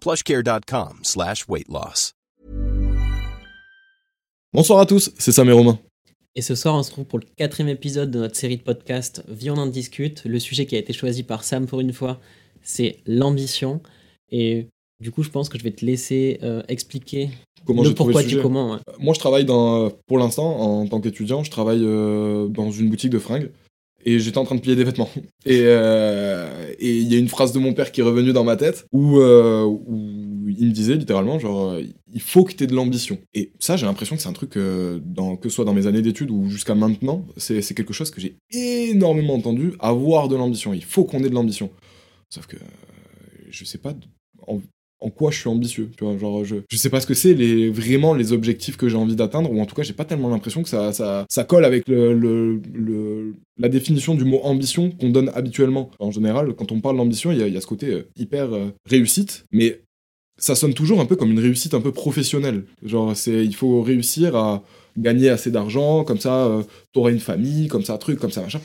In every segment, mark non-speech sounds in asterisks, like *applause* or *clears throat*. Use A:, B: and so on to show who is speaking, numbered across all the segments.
A: plushcare.com slash weight loss.
B: Bonsoir à tous, c'est Sam et Romain.
C: Et ce soir, on se trouve pour le quatrième épisode de notre série de podcasts Vie on en discute. Le sujet qui a été choisi par Sam pour une fois, c'est l'ambition. Et du coup, je pense que je vais te laisser euh, expliquer
B: Comment
C: le pourquoi
B: le
C: du comment. ouais.
B: Moi, je travaille dans, pour l'instant, en tant qu'étudiant, je travaille euh, dans une boutique de fringues. Et j'étais en train de plier des vêtements. *laughs* Et euh, et il y a une phrase de mon père qui est revenue dans ma tête où, euh, il me disait littéralement genre euh, il faut que tu de l'ambition. Et ça, j'ai l'impression que c'est un truc que ce soit dans mes années d'études ou jusqu'à maintenant, c'est quelque chose que j'ai énormément entendu. Avoir de l'ambition, il faut qu'on ait de l'ambition. Sauf que je sais pas en quoi je suis ambitieux, tu vois, genre je, je sais pas ce que c'est les vraiment les objectifs que j'ai envie d'atteindre ou en tout cas j'ai pas tellement l'impression que ça, ça, ça colle avec le, le- la définition du mot ambition qu'on donne habituellement. En général, quand on parle d'ambition, il y, a- il y a ce côté euh, hyper euh, réussite, mais ça sonne toujours un peu comme une réussite un peu professionnelle. Genre c'est il faut réussir à gagner assez d'argent, comme ça euh, t'auras une famille, comme ça truc, comme ça machin.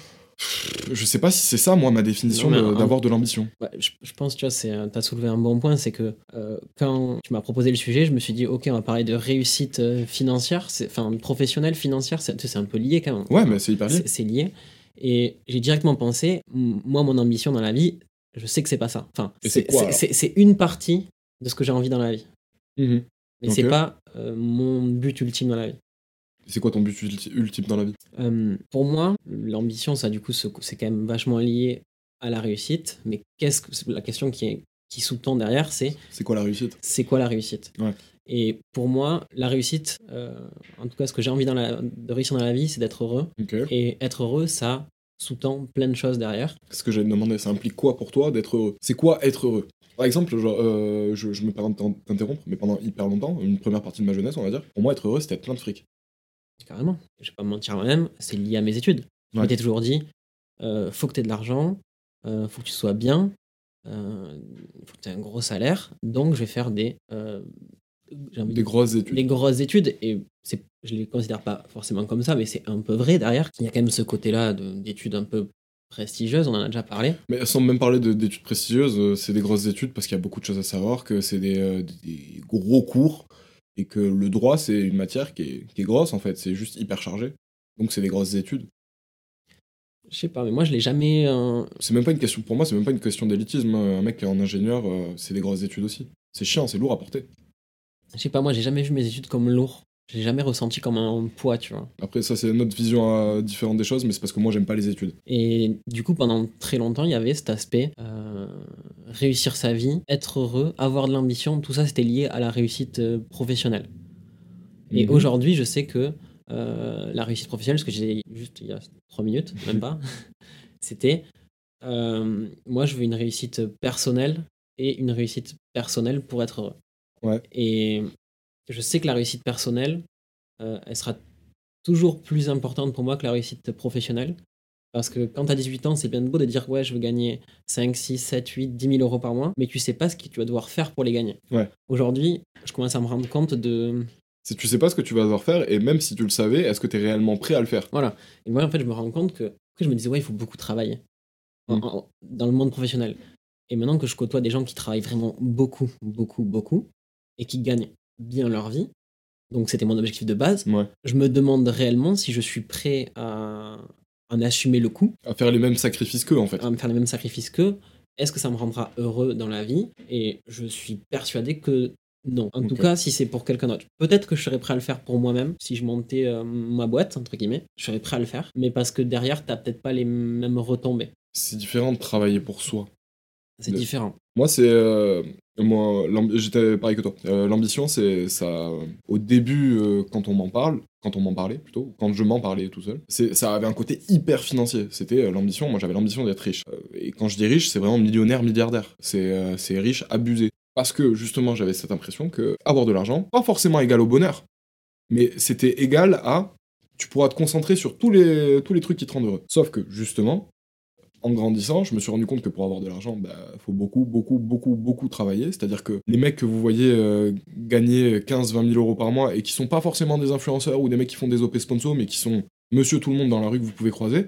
B: Je sais pas si c'est ça moi ma définition de- d'avoir de l'ambition.
C: Ouais, je, je pense, tu vois, c'est, tu as soulevé un bon point, c'est que euh, quand tu m'as proposé le sujet, je me suis dit, ok, on va parler de réussite euh, financière, enfin professionnelle, financière, c'est, un peu lié quand même.
B: Ouais, mais c'est hyper lié.
C: C'est, lié. Et j'ai directement pensé, moi, mon ambition dans la vie, je sais que c'est pas ça. Enfin,
B: c'est
C: une partie de ce que j'ai envie dans la vie.
B: Mhm.
C: Mais
B: Ok.
C: c'est pas euh, mon but ultime dans la vie.
B: C'est quoi ton but ulti- ultime dans la vie?
C: Euh, pour moi, l'ambition, ça, du coup, ce- c'est quand même vachement lié à la réussite. Mais qu'est-ce que la question qui, est, qui sous-tend derrière, c'est
B: C'est quoi la réussite?
C: c'est quoi la réussite?
B: Ouais.
C: Et pour moi, la réussite, euh, en tout cas, ce que j'ai envie dans la- de réussir dans la vie, c'est d'être heureux. Et être heureux, ça sous-tend plein de choses derrière.
B: Ce que j'allais te demander, ça implique quoi pour toi d'être heureux? C'est quoi être heureux? Par exemple, genre, euh, je, je me permets de t'in- t'interrompre, mais pendant hyper longtemps, une première partie de ma jeunesse, on va dire, pour moi, être heureux, c'était être plein de fric.
C: Carrément. Je vais pas me mentir moi-même, c'est lié à mes études. Je m'étais toujours dit, euh, faut que tu aies de l'argent, euh, faut que tu sois bien, euh, faut que tu aies un gros salaire, donc je vais faire des, euh, de-
B: Des grosses études.
C: des grosses études. Et je les considère pas forcément comme ça, mais c'est un peu vrai derrière. Il y a quand même ce côté-là de- d'études un peu prestigieuses, on en a déjà parlé.
B: Mais sans même parler de- d'études prestigieuses, euh, c'est des grosses études parce qu'il y a beaucoup de choses à savoir, que c'est des, euh, des gros cours, et que le droit, c'est une matière qui est, qui est grosse, en fait, c'est juste hyper chargé. Donc c'est des grosses études.
C: Je sais pas, mais moi je l'ai jamais. euh,
B: C'est même pas une question, pour moi, c'est même pas une question d'élitisme. Un mec qui est en ingénieur, euh, c'est des grosses études aussi. C'est chiant, c'est lourd à porter.
C: Je sais pas, moi j'ai jamais vu mes études comme lourd. Je l'ai jamais ressenti comme un poids, tu vois.
B: Après, ça, c'est notre vision euh, différente des choses, mais c'est parce que moi, j'aime pas les études.
C: Et du coup, pendant très longtemps, il y avait cet aspect euh, réussir sa vie, être heureux, avoir de l'ambition, tout ça c'était lié à la réussite euh, professionnelle. Et
B: Mhm.
C: aujourd'hui, je sais que la réussite professionnelle, ce que j'ai dit juste il y a trois minutes, même pas, *laughs* c'était moi je veux une réussite personnelle et une réussite personnelle pour être heureux.
B: Ouais.
C: Et je sais que la réussite personnelle, euh, elle sera toujours plus importante pour moi que la réussite professionnelle. Parce que quand t'as 18 ans, c'est bien beau de dire ouais, je veux gagner 5, 6, 7, 8, 10 000 euros par mois, mais tu sais pas ce que tu vas devoir faire pour les gagner.
B: Ouais.
C: Aujourd'hui, je commence à me rendre compte de.
B: Si tu sais pas ce que tu vas devoir faire, et même si tu le savais, est-ce que tu es réellement prêt à le faire?
C: Voilà. Et moi, en fait, je me rends compte que. Après, je me disais, ouais, il faut beaucoup travailler en-
B: Mm.
C: en- dans le monde professionnel. Et maintenant que je côtoie des gens qui travaillent vraiment beaucoup, beaucoup, beaucoup, et qui gagnent bien leur vie, donc c'était mon objectif de base,
B: Ouais.
C: je me demande réellement si je suis prêt à en assumer le coût,
B: À faire les mêmes sacrifices qu'eux, en fait.
C: à me faire les mêmes sacrifices qu'eux. Est-ce que ça me rendra heureux dans la vie? Et je suis persuadé que non. En tout cas, si c'est pour quelqu'un d'autre. Peut-être que je serais prêt à le faire pour moi-même. Si je montais euh, ma boîte, entre guillemets, je serais prêt à le faire. Mais parce que derrière, t'as peut-être pas les mêmes retombées.
B: C'est différent de travailler pour soi.
C: C'est
B: De-
C: différent.
B: Moi, c'est. euh, moi, j'étais pareil que toi. Euh, L'ambition, c'est ça. Au début, euh, quand on m'en parle, quand on m'en parlait plutôt, quand je m'en parlais tout seul, ça avait un côté hyper financier. C'était l'ambition. Moi, j'avais l'ambition d'être riche. Et quand je dis riche, c'est vraiment millionnaire, milliardaire. C'est c'est riche, abusé. Parce que justement, j'avais cette impression que avoir de l'argent, pas forcément égal au bonheur, mais c'était égal à. Tu pourras te concentrer sur tous les, tous les trucs qui te rendent heureux. Sauf que, justement, en grandissant, je me suis rendu compte que pour avoir de l'argent, bah, faut beaucoup, beaucoup, beaucoup, beaucoup travailler. C'est-à-dire que les mecs que vous voyez euh, gagner 15-20 000 euros par mois et qui sont pas forcément des influenceurs ou des mecs qui font des OP sponsors, mais qui sont monsieur tout le monde dans la rue que vous pouvez croiser,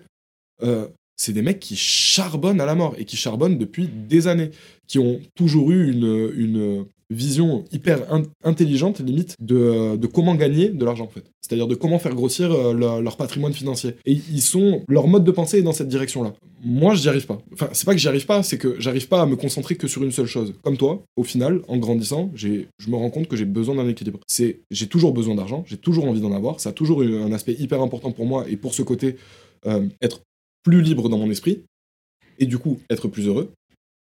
B: euh, c'est des mecs qui charbonnent à la mort et qui charbonnent depuis des années, qui ont toujours eu une vision hyper in- intelligente, limite, de, de comment gagner de l'argent, en fait. C'est-à-dire de comment faire grossir euh, leur, patrimoine financier. Et ils sont, leur mode de pensée est dans cette direction-là. Moi, j'y arrive pas. Enfin, c'est pas que j'y arrive pas, c'est que j'arrive pas à me concentrer que sur une seule chose. Comme toi, au final, en grandissant, je me rends compte que j'ai besoin d'un équilibre. C'est, j'ai toujours besoin d'argent, j'ai toujours envie d'en avoir, ça a toujours eu un aspect hyper important pour moi, et pour ce côté, euh, être plus libre dans mon esprit, et du coup, être plus heureux.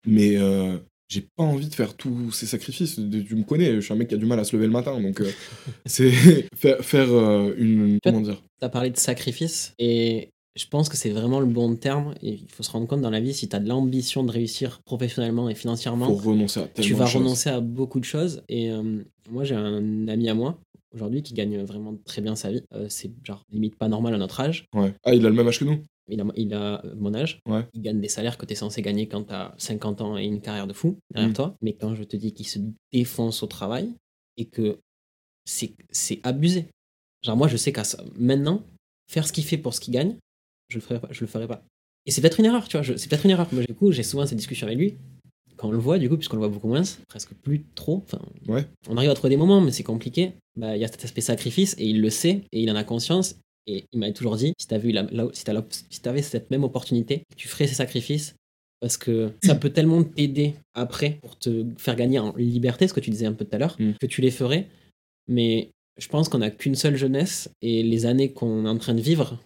B: Mais euh, j'ai pas envie de faire tous ces sacrifices. Tu me connais, je suis un mec qui a du mal à se lever le matin, donc euh, *laughs* c'est *laughs* faire, faire euh, une. Comment dire?
C: T'as parlé de sacrifice et je pense que c'est vraiment le bon terme. Et il faut se rendre compte dans la vie, si t'as de l'ambition de réussir professionnellement et financièrement,
B: renoncer à
C: tu vas renoncer à beaucoup de choses. Et euh, moi, j'ai un ami à moi aujourd'hui qui gagne vraiment très bien sa vie. Euh, c'est genre limite pas normal à notre âge.
B: Ouais. Ah, il a le même âge que nous?
C: Il a, il a mon âge.
B: Ouais.
C: Il gagne des salaires que tu es censé gagner quand tu as 50 ans et une carrière de fou derrière
B: Mm.
C: toi. Mais quand je te dis qu'il se défonce au travail et que c'est abusé. Genre, moi, je sais qu'à ça- maintenant, faire ce qu'il fait pour ce qu'il gagne, je le ferai pas. Je le ferai pas. Et c'est peut-être une erreur, tu vois. C'est peut-être une erreur. Moi, du coup, j'ai souvent cette discussion avec lui. Quand on le voit, du coup, puisqu'on le voit beaucoup moins, presque plus trop. Enfin,
B: Ouais.
C: on arrive à trouver des moments, mais c'est compliqué. Bah, il y a cet aspect sacrifice et il le sait et il en a conscience. Et il m'avait toujours dit si t'avais la, si cette même opportunité, tu ferais ces sacrifices parce que ça peut tellement t'aider après pour te faire gagner en liberté, ce que tu disais un peu tout à l'heure,
B: Mm.
C: que tu les ferais. Mais je pense qu'on n'a qu'une seule jeunesse et les années qu'on est en train de vivre,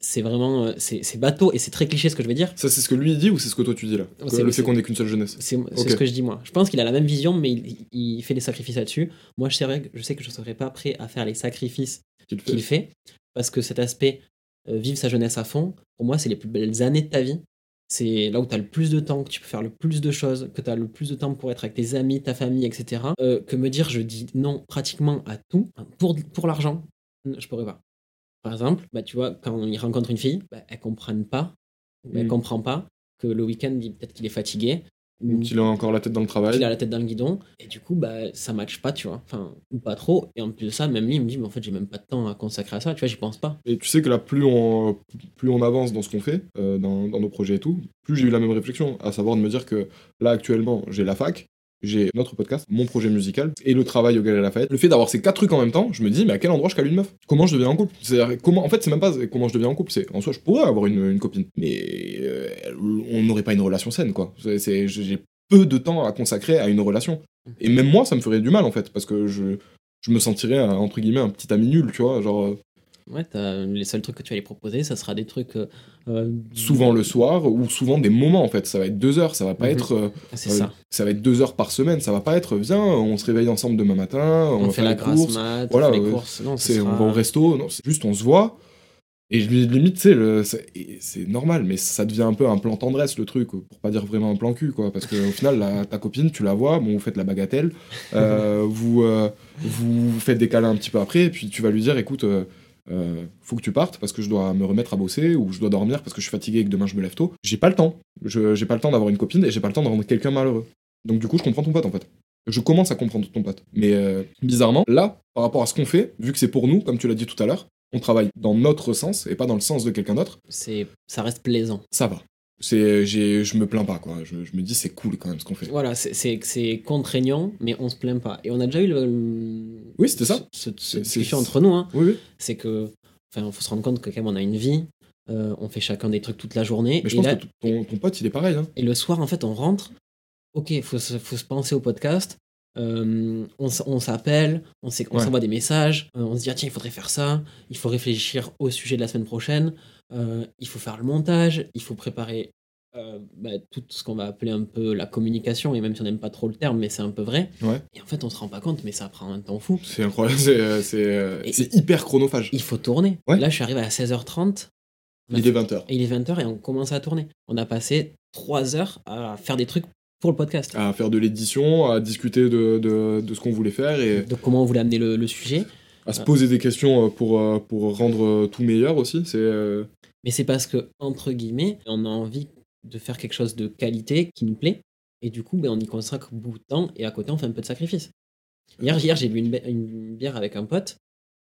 C: c'est vraiment euh, c'est bateau et c'est très cliché ce que je vais dire.
B: Ça, c'est ce que lui dit ou c'est ce que toi tu dis là? Que
C: C'est-
B: Le fait qu'on ait qu'une seule jeunesse.
C: C'est ce que je dis moi. Je pense qu'il a la même vision, mais il, il fait des sacrifices là-dessus. Moi, je sais, je sais que je ne serais pas prêt à faire les sacrifices
B: Qu'il fait.
C: qu'il fait, parce que cet aspect, euh, vivre sa jeunesse à fond, pour moi, c'est les plus belles années de ta vie. C'est là où tu as le plus de temps, que tu peux faire le plus de choses, que tu as le plus de temps pour être avec tes amis, ta famille, etc. Euh, que me dire je dis non pratiquement à tout pour, pour l'argent, je pourrais pas. Par exemple, bah, tu vois, quand il rencontre une fille, bah, elle comprenne pas, elle
B: Mm.
C: comprend pas que le week-end, peut-être qu'il est fatigué,
B: Ou qu'il a encore la tête dans le travail.
C: il a la tête dans le guidon et du coup bah ça matche pas tu vois enfin ou pas trop et en plus de ça même lui il me dit mais en fait j'ai même pas de temps à consacrer à ça tu vois j'y pense pas
B: Et tu sais que là, plus on, plus on avance dans ce qu'on fait, euh, dans, dans nos projets et tout, plus j'ai eu la même réflexion, à savoir de me dire que là, actuellement, j'ai la fac, j'ai notre podcast, mon projet musical et le travail au Galerie Lafayette. Le fait d'avoir ces quatre trucs en même temps, je me dis, mais à quel endroit je cale une meuf? Comment je deviens en couple? En fait, c'est même pas comment je deviens en couple, c'est en soi, je pourrais avoir une, copine, mais euh, on n'aurait pas une relation saine, quoi. J'ai peu de temps à consacrer à une relation. Et même moi, ça me ferait du mal, en fait, parce que je, je me sentirais, entre guillemets, un petit ami nul, tu vois, genre. Euh,
C: ouais t'as- les seuls trucs que tu vas les proposer ça sera des trucs euh, euh,
B: souvent le soir ou souvent des moments en fait. Ça va être deux heures ça va pas
C: Mhm.
B: être euh,
C: c'est
B: euh,
C: ça
B: va être deux heures par semaine. Ça va pas être viens on se réveille ensemble demain matin on,
C: on,
B: va
C: fait
B: faire
C: la
B: les courses.
C: mat
B: voilà,
C: on fait les
B: euh,
C: courses. Non
B: c'est on
C: sera-
B: va au resto non c'est juste on se voit. Et je lui limite sais le- c'est c'est normal mais ça devient un peu un plan tendresse le truc pour pas dire vraiment un plan cul quoi. Parce que au final la- ta copine tu la vois bon vous faites la bagatelle euh, vous euh, vous faites des câlins un petit peu après et puis tu vas lui dire écoute euh, euh, faut que tu partes parce que je dois me remettre à bosser ou je dois dormir parce que je suis fatigué et que demain je me lève tôt. J'ai pas le temps. Je, j'ai pas le temps d'avoir une copine et j'ai pas le temps de rendre quelqu'un malheureux. Donc du coup, je comprends ton pote en fait. Je commence à comprendre ton pote. Mais euh, bizarrement, là, par rapport à ce qu'on fait, vu que c'est pour nous, comme tu l'as dit tout à l'heure, on travaille dans notre sens et pas dans le sens de quelqu'un d'autre,
C: C'est, ça reste plaisant.
B: ça va. C'est, j'ai, je me plains pas quoi. Je, je me dis c'est cool quand même ce qu'on fait.
C: Voilà, c'est, contraignant, mais on se plaint pas. Et on a déjà eu le. le-
B: Oui, c'était ça.
C: Ce, ce-
B: c'est-
C: entre nous, hein.
B: Oui, oui.
C: C'est que. Enfin, faut se rendre compte que quand même, on a une vie. euh, on fait chacun des trucs toute la journée.
B: Mais je
C: et,
B: pense
C: là-
B: que ton, ton pote il est pareil. Hein.
C: et le soir, en fait, on rentre. Ok, faut faut se penser au podcast. euh, on, s'appelle, on
B: Ouais.
C: s'envoie des messages, euh, on se dit ah, tiens, il faudrait faire ça, il faut réfléchir au sujet de la semaine prochaine, euh, il faut faire le montage, il faut préparer euh, bah, tout ce qu'on va appeler un peu la communication, et même si on n'aime pas trop le terme, mais c'est un peu vrai.
B: Ouais.
C: Et en fait, on se rend pas compte, mais ça prend un temps fou.
B: C'est incroyable. C'est, euh, hyper chronophage.
C: Il faut tourner.
B: Ouais.
C: Là, je suis arrivé à 16h30. on a
B: Il est 20h.
C: Et il est 20h et on commence à tourner. On a passé 3 heures à faire des trucs pour le podcast.
B: À faire de l'édition, à discuter de, de, de ce qu'on voulait faire et
C: De comment on voulait amener le, le sujet.
B: À se poser des questions euh, pour, euh, pour rendre euh, tout meilleur aussi. C'est,
C: Mais c'est parce que, entre guillemets, on a envie de faire quelque chose de qualité qui nous plaît. Et du coup, ben, on y consacre beaucoup de temps et à côté, on fait un peu de sacrifice. Hier, hier j'ai bu une, une bière avec un pote.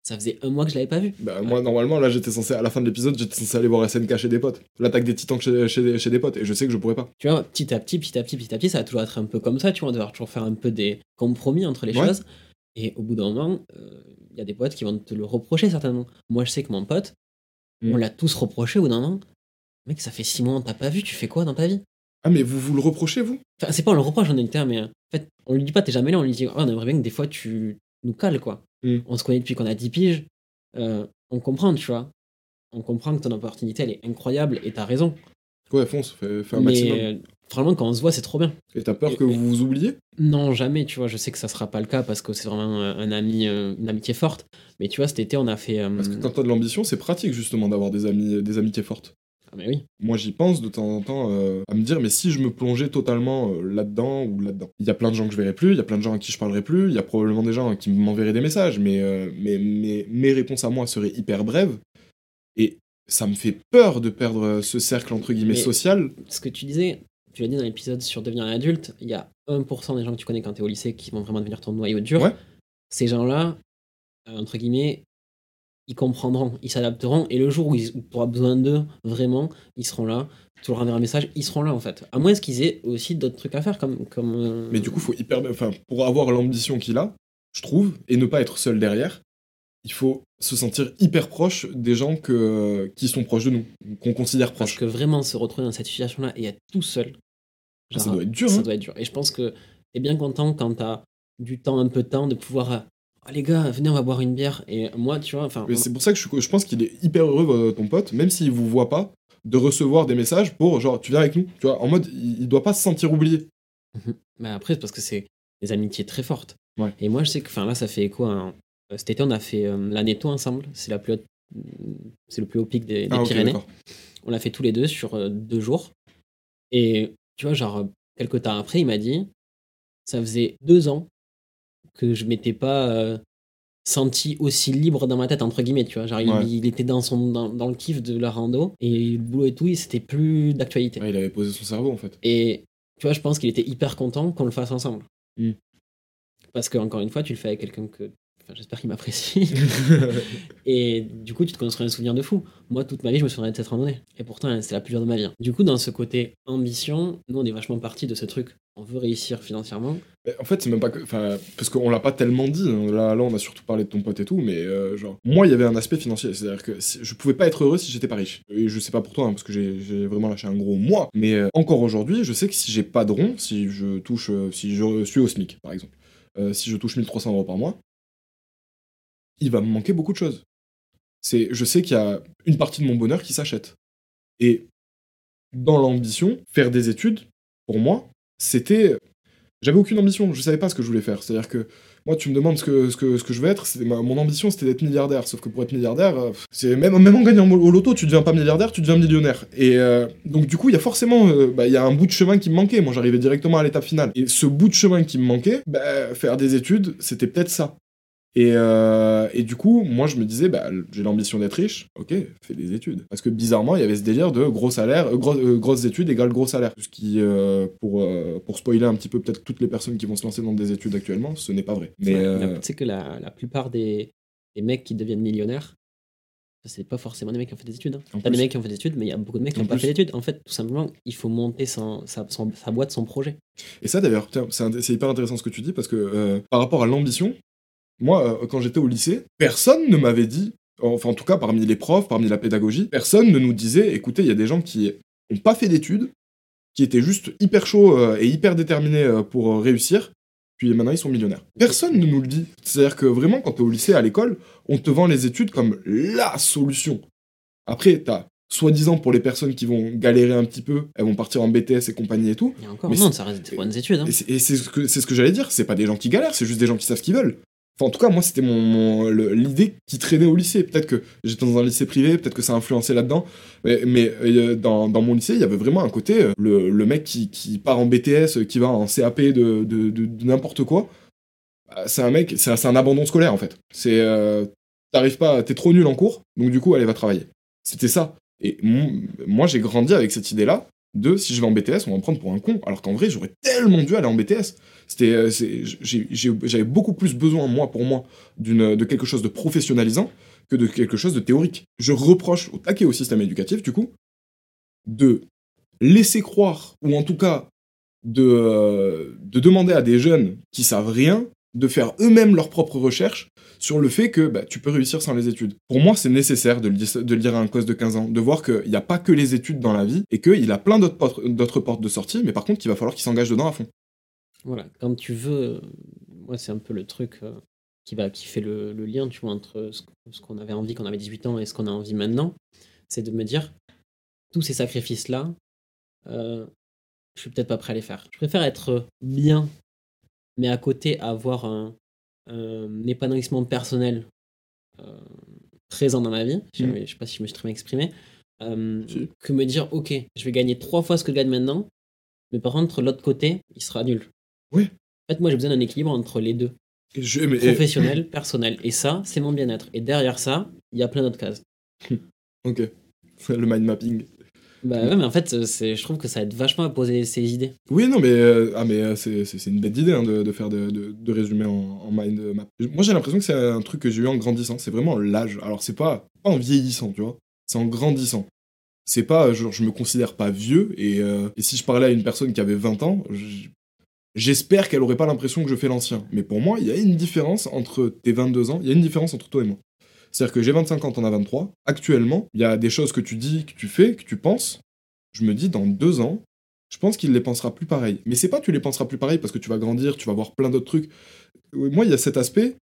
C: Ça faisait un mois que je l'avais pas vu.
B: Bah, moi, normalement, là, j'étais censé, à la fin de l'épisode, j'étais censé aller voir SNK chez des potes. L'attaque des titans chez, chez, des- chez des potes. Et je sais que je pourrais pas.
C: Tu vois, petit à petit, petit à petit, petit à petit, ça va toujours être un peu comme ça. Tu vois, on va toujours faire un peu des compromis entre les
B: Ouais.
C: choses. Et au bout d'un moment, euh, il y a des potes qui vont te le reprocher certainement. Moi, je sais que mon pote,
B: Mm.
C: on l'a tous reproché au bout d'un moment. Mec, ça fait six mois, on t'a pas vu, tu fais quoi dans ta vie?
B: Ah, mais vous vous le reprochez, vous?
C: Enfin, c'est pas on le reproche en terme, mais euh, en fait, on lui dit pas t'es jamais là, on lui dit Ah, on aimerait bien que des fois tu nous cales, quoi.
B: Mm.
C: On se connaît depuis qu'on a 10 piges, euh, on comprend, tu vois. On comprend que ton opportunité, elle est incroyable et t'as raison.
B: Ouais, fonce, fais, fais un maximum.
C: Mais euh, vraiment, quand on se voit, c'est trop bien.
B: Et t'as peur
C: et-
B: que vous vous oubliez?
C: Non, jamais, tu vois. Je sais que ça sera pas le cas parce que c'est vraiment un, un ami, euh, une amitié forte. Mais tu vois, cet été, on a fait. euh,
B: Parce que quand t'as de l'ambition, c'est pratique, justement, d'avoir des, amis, des amitiés fortes.
C: Ah, mais oui.
B: Moi, j'y pense de temps en temps euh, à me dire, mais si je me plongeais totalement euh, là-dedans ou là-dedans. Il y a plein de gens que je verrai plus, il y a plein de gens à qui je parlerai plus, il y a probablement des gens qui m'enverraient des messages, mais, euh, mais, mais mes réponses à moi seraient hyper brèves. Et ça me fait peur de perdre euh, ce cercle, entre guillemets,
C: Mais-
B: social.
C: Ce que tu disais, tu l'as dit dans l'épisode sur devenir un adulte, il y a 1% des gens que tu connais quand t'es au lycée qui vont vraiment devenir ton noyau dur.
B: Ouais.
C: Ces gens-là, euh, entre guillemets, ils comprendront, ils s'adapteront, et le jour où tu auras besoin d'eux, vraiment, ils seront là. Tu leur enverras un message, ils seront là en fait. À moins qu'ils aient aussi d'autres trucs à faire, comme. comme euh,
B: Mais du coup, faut hyper. Enfin, pour avoir l'ambition qu'il a, je trouve, et ne pas être seul derrière, il faut se sentir hyper proche des gens que, qui sont proches de nous, qu'on considère
C: Parce
B: proches.
C: que vraiment se retrouver dans cette situation-là et être tout seul,
B: Ça doit être dur,
C: ça
B: hein.
C: doit être dur. Et je pense que t'es bien content quand t'as du temps, un peu de temps, de pouvoir. Ah, les gars, venez, on va boire une bière. Et moi, tu vois, enfin.
B: Mais c'est pour ça que je, je pense qu'il est hyper heureux, euh, ton pote, même s'il vous voit pas, de recevoir des messages pour genre, tu viens avec nous, tu vois, en mode, il, il doit pas se sentir oublié.
C: Mais après, c'est parce que c'est des amitiés très fortes.
B: Ouais.
C: Et moi, je sais que enfin, là, ça fait quoi hein, euh, Cet été, on a fait euh, la Netto ensemble. C'est la plus haute- c'est le plus haut pic des, des
B: Ah,
C: Pyrénées. On l'a fait tous les deux sur euh, deux jours. Et tu vois, genre, quelques temps après, il m'a dit ça faisait deux ans que je m'étais pas euh, senti aussi libre dans ma tête, entre guillemets, tu vois. Genre, il-
B: Ouais.
C: il, était dans, son, dans, dans le kiff de la rando. Et le boulot et tout, il- c'était plus d'actualité.
B: Ouais, il avait posé son cerveau, en fait.
C: Et tu vois, je pense qu'il était hyper content qu'on le fasse ensemble.
B: Mm.
C: Parce que, encore une fois, tu le fais avec quelqu'un que. Enfin, j'espère qu'il m'apprécie. *laughs* et du coup, tu te construis un souvenir de fou. Moi, toute ma vie, je me souviendrai de cette randonnée. Et pourtant, c'est la plus dure de ma vie. hein. Du coup, dans ce côté ambition, nous, on est vachement parti de ce truc. On veut réussir financièrement.
B: Mais en fait, c'est même pas que. Enfin, parce qu'on l'a pas tellement dit. hein. Là, là, on a surtout parlé de ton pote et tout, mais euh, genre, moi, il y avait un aspect financier. C'est-à-dire que je pouvais pas être heureux si j'étais pas riche. Et je sais pas pour toi, hein, parce que j'ai j'ai vraiment lâché un gros moi. Mais euh, encore aujourd'hui, je sais que si j'ai pas de rond, si je touche. euh, si je suis au SMIC, par exemple, euh, si je touche 1300 euros par mois, il va me manquer beaucoup de choses. C'est, je sais qu'il y a une partie de mon bonheur qui s'achète. Et dans l'ambition, faire des études, pour moi, c'était j'avais aucune ambition, je savais pas ce que je voulais faire. C'est-à-dire que moi, tu me demandes ce que, ce que, ce que je veux être, ma- mon ambition c'était d'être milliardaire. Sauf que pour être milliardaire, euh, c'est même, même en gagnant au loto, tu deviens pas milliardaire, tu deviens millionnaire. Et euh, donc, du coup, il y a forcément euh, bah, y a un bout de chemin qui me manquait. Moi, j'arrivais directement à l'étape finale. Et ce bout de chemin qui me manquait, bah, faire des études, c'était peut-être ça. Et, euh, et du coup, moi, je me disais, bah, j'ai l'ambition d'être riche, ok, fais des études. Parce que bizarrement, il y avait ce délire de gros salaire, euh, gros- euh, grosses études égale gros salaire. Ce qui, pour, pour spoiler un petit peu peut-être toutes les personnes qui vont se lancer dans des études actuellement, ce n'est pas vrai. Mais
C: Tu sais que la, la plupart des, des mecs qui deviennent millionnaires, c'est pas forcément des mecs qui ont fait des études. hein. T'as des mecs qui ont fait des études, mais il y a beaucoup de mecs qui n'ont pas fait d'études. En fait, tout simplement, il faut monter son- sa, son- sa boîte, son projet.
B: Et ça d'ailleurs, c'est hyper intéressant ce que tu dis parce que par rapport à l'ambition, moi, euh, quand j'étais au lycée, personne ne m'avait dit, enfin en tout cas parmi les profs, parmi la pédagogie, personne ne nous disait, écoutez, il y a des gens qui n'ont pas fait d'études, qui étaient juste hyper chauds euh, et hyper déterminés euh, pour réussir, puis maintenant ils sont millionnaires. Personne ne nous le dit. C'est-à-dire que vraiment, quand tu es au lycée, à l'école, on te vend les études comme la solution. Après, t'as soi-disant pour les personnes qui vont galérer un petit peu, elles vont partir en BTS et compagnie et tout.
C: Et encore,
B: Mais c'est-
C: ça reste des bonnes études. hein.
B: Et c'est ce que, ce que j'allais dire, c'est pas des gens qui galèrent, c'est juste des gens qui savent ce qu'ils veulent. Enfin, en tout cas, moi, c'était mon, l'idée qui traînait au lycée. Peut-être que j'étais dans un lycée privé, peut-être que ça a influencé là-dedans. Mais, euh, dans, mon lycée, il y avait vraiment un côté, euh, le, mec qui, part en BTS, qui va en CAP de, n'importe quoi, bah, c'est un mec, c'est un, abandon scolaire, en fait. C'est, euh, t'arrives pas, t'es trop nul en cours, donc du coup, allez, va travailler. C'était ça. Et moi, j'ai grandi avec cette idée-là de si je vais en BTS, on va me prendre pour un con. Alors qu'en vrai, j'aurais tellement dû aller en BTS. C'était, euh, j'avais beaucoup plus besoin, moi, pour moi, d'une, de quelque chose de professionnalisant que de quelque chose de théorique. Je reproche au taquet au système éducatif, du coup, de laisser croire, ou en tout cas de, euh, de demander à des jeunes qui savent rien de faire eux-mêmes leurs propres recherches sur le fait que bah, tu peux réussir sans les études. Pour moi, c'est nécessaire de le, dire, à un cause de 15 ans, de voir qu'il n'y a pas que les études dans la vie et qu'il a plein d'autres portes, de sortie, mais par contre, qu'il va falloir qu'il s'engage dedans à fond.
C: Voilà, quand tu veux, euh, moi c'est un peu le truc euh, qui, va, qui fait le, le lien, tu vois, entre ce, ce qu'on avait envie quand on avait 18 ans et ce qu'on a envie maintenant, c'est de me dire, tous ces sacrifices-là, euh, je suis peut-être pas prêt à les faire. Je préfère être bien, mais à côté avoir un, un épanouissement personnel euh, présent dans ma vie, je,
B: Mm.
C: je sais pas si je me suis très bien exprimé, euh, que me dire, ok, je vais gagner trois fois ce que je gagne maintenant, mais par contre, l'autre côté, il sera nul.
B: Oui.
C: En fait, moi, j'ai besoin d'un équilibre entre les deux,
B: Et je- mais- et-
C: professionnel, personnel. Et ça, c'est mon bien-être. Et derrière ça, il y a plein d'autres cases. *laughs*
B: ok. *laughs* Le mind mapping.
C: Bah ouais, mais en fait, euh, je trouve que ça aide vachement à poser ses idées.
B: Oui, non, mais, euh, ah, mais euh, c'est, une bête d'idée hein, de, de faire de, de, de résumer en, en mind map. Moi, j'ai l'impression que c'est un truc que j'ai eu en grandissant. C'est vraiment l'âge. Alors, c'est pas, pas en vieillissant, tu vois. C'est en grandissant. C'est pas, genre, je me considère pas vieux. Et, euh, et si je parlais à une personne qui avait 20 ans, j'espère qu'elle aurait pas l'impression que je fais l'ancien. Mais pour moi, il y a une différence entre tes 22 ans. Il y a une différence entre toi et moi. C'est-à-dire que j'ai 25 ans, t'en as 23. Actuellement, il y a des choses que tu dis, que tu fais, que tu penses. Je me dis, dans deux ans, je pense qu'il les pensera plus pareil. Mais c'est pas tu les penseras plus pareil parce que tu vas grandir, tu vas voir plein d'autres trucs. Moi, il y a cet aspect.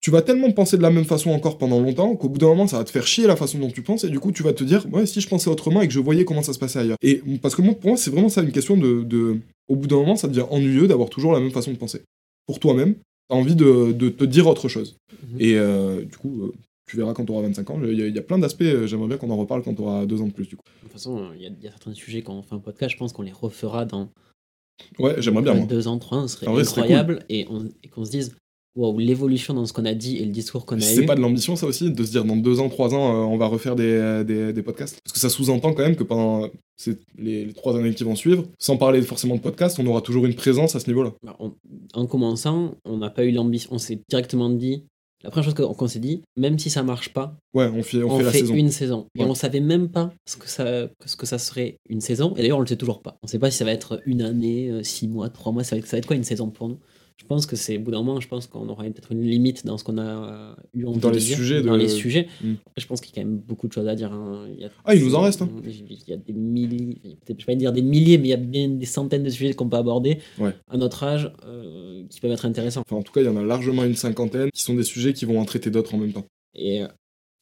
B: Tu vas tellement penser de la même façon encore pendant longtemps qu'au bout d'un moment, ça va te faire chier la façon dont tu penses et du coup, tu vas te dire, ouais, si je pensais autrement et que je voyais comment ça se passait ailleurs. Et parce que moi, pour moi, c'est vraiment ça une question de, de- Au bout d'un moment, ça devient ennuyeux d'avoir toujours la même façon de penser. Pour toi-même, t'as envie de, de te dire autre chose.
C: Mhm.
B: Et euh, du coup, euh, tu verras quand tu auras 25 ans. Il y, a- il y a plein d'aspects, euh, j'aimerais bien qu'on en reparle quand tu auras deux ans de plus, du coup.
C: De toute façon, il y, a- il y a certains sujets quand on fait un podcast, je pense qu'on les refera dans
B: Ouais, j'aimerais bien, moi.
C: deux ans, trois ans, ce serait
B: En vrai,
C: incroyable. Et, on- et qu'on se dise, waouh, l'évolution dans ce qu'on a dit et le discours qu'on a
B: C'est
C: eu.
B: pas de l'ambition, ça aussi, de se dire dans deux ans, trois ans, euh, on va refaire des, euh, des, des podcasts Parce que ça sous-entend quand même que pendant euh, les, les trois années qui vont suivre, sans parler forcément de podcast, on aura toujours une présence à ce niveau-là.
C: Bah, en commençant, on n'a pas eu l'ambition. On s'est directement dit. La première chose qu'on s'est dit, même si ça marche pas,
B: Ouais, on fait, on
C: on,
B: fait la
C: fait
B: saison.
C: une saison. Et on savait même pas ce que, ça, ce que ça serait une saison. Et d'ailleurs, on le sait toujours pas. On sait pas si ça va être une année, six mois, trois mois. Ça va être, ça va être quoi une saison pour nous Je pense que c'est au bout d'un moment, je pense qu'on aura peut-être une limite dans ce qu'on a euh, eu envie
B: Dans les
C: dire,
B: sujets
C: Dans
B: de-
C: les sujets.
B: Mm.
C: Après, je pense qu'il y a quand même beaucoup de choses à dire. hein. Il y a-
B: Ah, il nous en reste, hein.
C: Il y a des milliers, je vais pas dire des milliers, mais il y a bien des centaines de sujets qu'on peut aborder
B: Ouais.
C: à notre âge euh, qui peuvent être intéressants.
B: Enfin, en tout cas, il y en a largement une cinquantaine qui sont des sujets qui vont en traiter d'autres en même temps.
C: Et euh,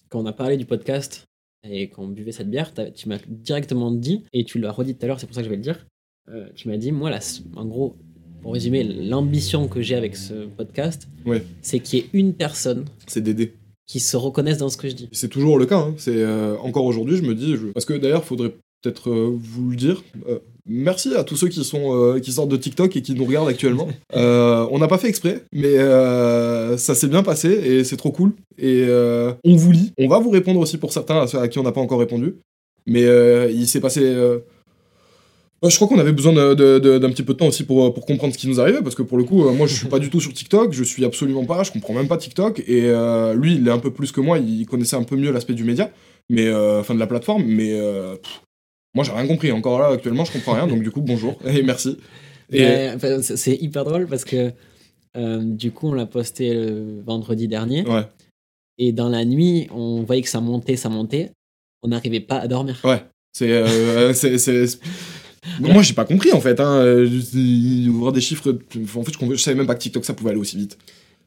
C: quand on a parlé du podcast et qu'on buvait cette bière, tu m'as directement dit, et tu l'as redit tout à l'heure, c'est pour ça que je vais le dire, euh, tu m'as dit, moi, là, en gros, pour résumer, l'ambition que j'ai avec ce podcast,
B: Ouais.
C: c'est qu'il y ait une personne
B: C'est d'aider.
C: qui se reconnaisse dans ce que je dis.
B: C'est toujours le cas. hein. C'est euh, encore aujourd'hui, je me dis, je- parce que d'ailleurs, faudrait peut-être euh, vous le dire. euh, merci à tous ceux qui sont qui sortent de TikTok et qui nous regardent actuellement. *laughs* On n'a pas fait exprès, mais ça s'est bien passé et c'est trop cool. Et on vous lit. On va vous répondre aussi pour certains à ceux à qui on n'a pas encore répondu. Mais il s'est passé. Euh, je crois qu'on avait besoin d'un petit peu de temps aussi pour, pour comprendre ce qui nous arrivait, parce que pour le coup, euh, moi je suis pas du tout sur TikTok, je suis absolument pas, je comprends même pas TikTok, et euh, lui il est un peu plus que moi, il connaissait un peu mieux l'aspect du média, mais euh, enfin de la plateforme, mais euh, pff, moi j'ai rien compris, encore là actuellement je comprends rien, donc du coup bonjour *laughs* et merci. Et
C: c'est hyper drôle parce que euh, du coup, on l'a posté le vendredi dernier.
B: ouais,
C: Et dans la nuit, on voyait que ça montait, ça montait. On n'arrivait pas à dormir.
B: ouais, c'est. *laughs* *laughs* Moi j'ai pas compris en fait, hein, euh, voir des chiffres, en fait je, savais même pas que TikTok ça pouvait aller aussi vite.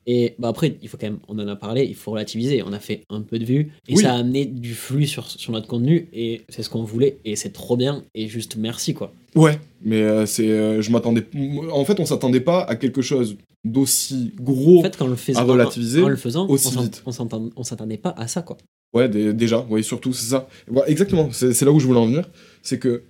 C: Et bah après, il faut quand même, on en a parlé, il faut relativiser. On a fait un peu de vues et
B: Oui.
C: ça a amené du flux sur, sur notre contenu et c'est ce qu'on voulait et c'est trop bien et juste merci quoi.
B: Ouais, mais euh, c'est, euh, je m'attendais. En fait, on s'attendait pas à quelque chose d'aussi gros.
C: En fait, quand on le faisait,
B: à relativiser
C: en, en le faisant,
B: aussi
C: on s'entend- on s'attendait pas à ça quoi.
B: Ouais, dé- déjà, oui, surtout, c'est ça. Exactement, c'est là où je voulais en venir. C'est que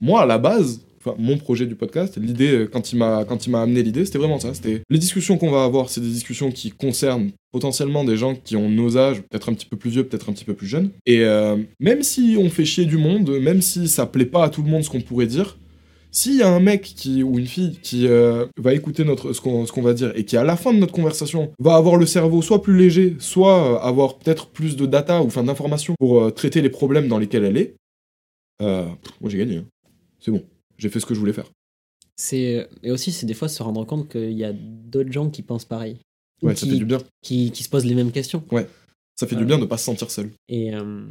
B: moi, à la base, mon projet du podcast, l'idée, euh, quand il m'a amené l'idée, c'était vraiment ça. C'était les discussions qu'on va avoir, c'est des discussions qui concernent potentiellement des gens qui ont nos âges, peut-être un petit peu plus vieux, peut-être un petit peu plus jeunes. Et euh, même si on fait chier du monde, même si ça plaît pas à tout le monde ce qu'on pourrait dire, s'il y a un mec qui, ou une fille qui euh, va écouter notre, ce qu'on va dire et qui, à la fin de notre conversation, va avoir le cerveau soit plus léger, soit avoir peut-être plus de data ou d'informations pour traiter les problèmes dans lesquels elle est, moi j'ai gagné. hein. C'est bon, j'ai fait ce que je voulais faire.
C: C'est et aussi c'est des fois se rendre compte qu'il y a d'autres gens qui pensent pareil. Ou
B: Ouais, ça
C: qui,
B: fait du bien.
C: Qui, qui se posent les mêmes questions.
B: Ça fait
C: Euh,
B: du bien de pas se sentir seul.
C: Et euh,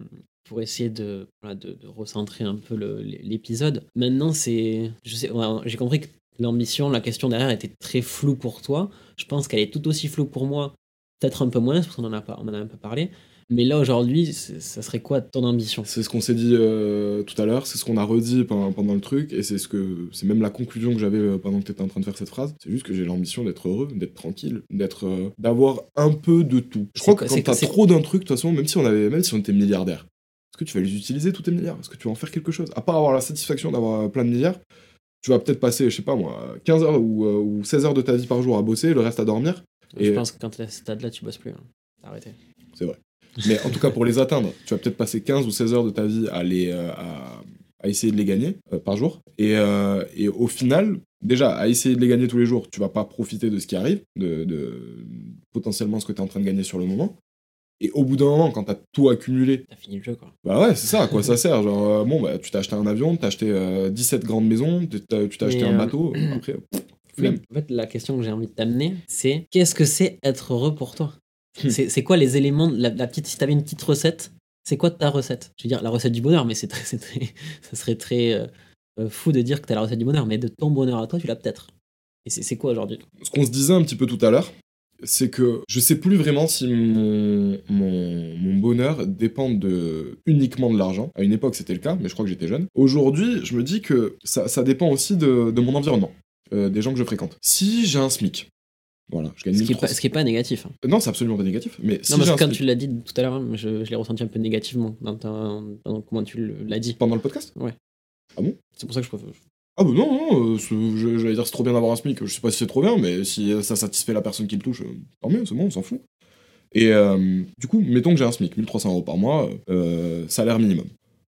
C: pour essayer de, voilà, de, de recentrer un peu l'épisode, maintenant c'est. je sais- ouais, J'ai compris que l'ambition, la question derrière était très floue pour toi. Je pense qu'elle est tout aussi floue pour moi, peut-être un peu moins, parce qu'on en a, pas, on en a un peu parlé. Mais là aujourd'hui, ça serait quoi ton ambition?
B: C'est ce qu'on s'est dit euh, tout à l'heure, c'est ce qu'on a redit pendant, pendant le truc, et c'est ce que c'est même la conclusion que j'avais euh, pendant que tu étais en train de faire cette phrase. C'est juste que j'ai l'ambition d'être heureux, d'être tranquille, d'être, euh, d'avoir un peu de tout. Je crois que quand t'as trop d'un truc, de toute façon, même si on avait, même si on était milliardaire, est-ce que tu vas les utiliser tous tes milliards? Est-ce que tu vas en faire quelque chose? À part avoir la satisfaction d'avoir plein de milliards, tu vas peut-être passer, je sais pas moi, 15 heures ou, euh, ou 16 heures de ta vie par jour à bosser, le reste à dormir.
C: Je
B: Et-
C: pense que quand t'es à ce stade-là, tu bosses plus. hein. T'as arrêté.
B: C'est vrai. Mais en tout cas, pour les atteindre, tu vas peut-être passer 15 ou 16 heures de ta vie à, les, euh, à, à essayer de les gagner euh, par jour. Et, euh, et au final, déjà, à essayer de les gagner tous les jours, tu vas pas profiter de ce qui arrive, de, de potentiellement ce que tu es en train de gagner sur le moment. Et au bout d'un moment, quand tu as tout accumulé,
C: T'as fini le jeu, quoi.
B: bah ouais, c'est ça, à quoi ça sert Genre, euh, bon, bah, tu t'as acheté un avion, t'as acheté euh, 17 grandes maisons, tu t'as t'as acheté un bateau, après, *clears throat* pff.
C: En fait, la question que j'ai envie de t'amener, c'est qu'est-ce que c'est être heureux pour toi? C'est c'est quoi les éléments, la, la petite, si t'avais une petite recette, c'est quoi ta recette? Je veux dire, la recette du bonheur, mais c'est très, très, *laughs* ça serait très euh, euh, fou de dire que t'as la recette du bonheur, mais de ton bonheur à toi, tu l'as peut-être. Et c'est c'est quoi aujourd'hui?
B: Ce qu'on se disait un petit peu tout à l'heure, c'est que je sais plus vraiment si mon, mon, mon bonheur dépend de, uniquement de l'argent. À une époque, c'était le cas, mais je crois que j'étais jeune. Aujourd'hui, je me dis que ça, ça dépend aussi de, de mon environnement, euh, des gens que je fréquente. Si j'ai un SMIC, voilà, je gagne
C: ce qui, pas,
B: 1300.
C: ce qui est pas négatif. hein.
B: Non, c'est absolument pas négatif, mais si
C: non, parce que quand
B: SMIC
C: tu l'as dit tout à l'heure, hein, je, je l'ai ressenti un peu négativement dans, ta- dans comment tu l'as dit.
B: pendant le podcast?
C: C'est pour ça que je préfère.
B: Ah bah non, non, euh, j'allais dire c'est trop bien d'avoir un SMIC, je sais pas si c'est trop bien, mais si ça satisfait la personne qui le touche, euh, tant mieux, c'est bon, on s'en fout. Et euh, du coup, mettons que j'ai un SMIC, 1300 euros par mois, euh, salaire minimum.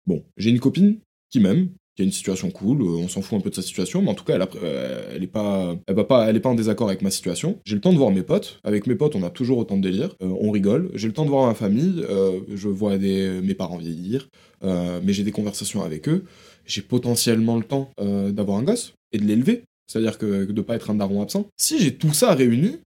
B: Bon, j'ai une copine qui m'aime, qui a une situation cool, euh, on s'en fout un peu de sa situation, mais en tout cas, elle, a- euh, elle est pas, elle va pas, elle est pas en désaccord avec ma situation. J'ai le temps de voir mes potes. Avec mes potes, on a toujours autant de délire. euh, on rigole. J'ai le temps de voir ma famille. je vois mes parents vieillir, mais j'ai des conversations avec eux. J'ai potentiellement le temps d'avoir un gosse et de l'élever. C'est-à-dire que, que de pas être un daron absent. Si j'ai tout ça réuni,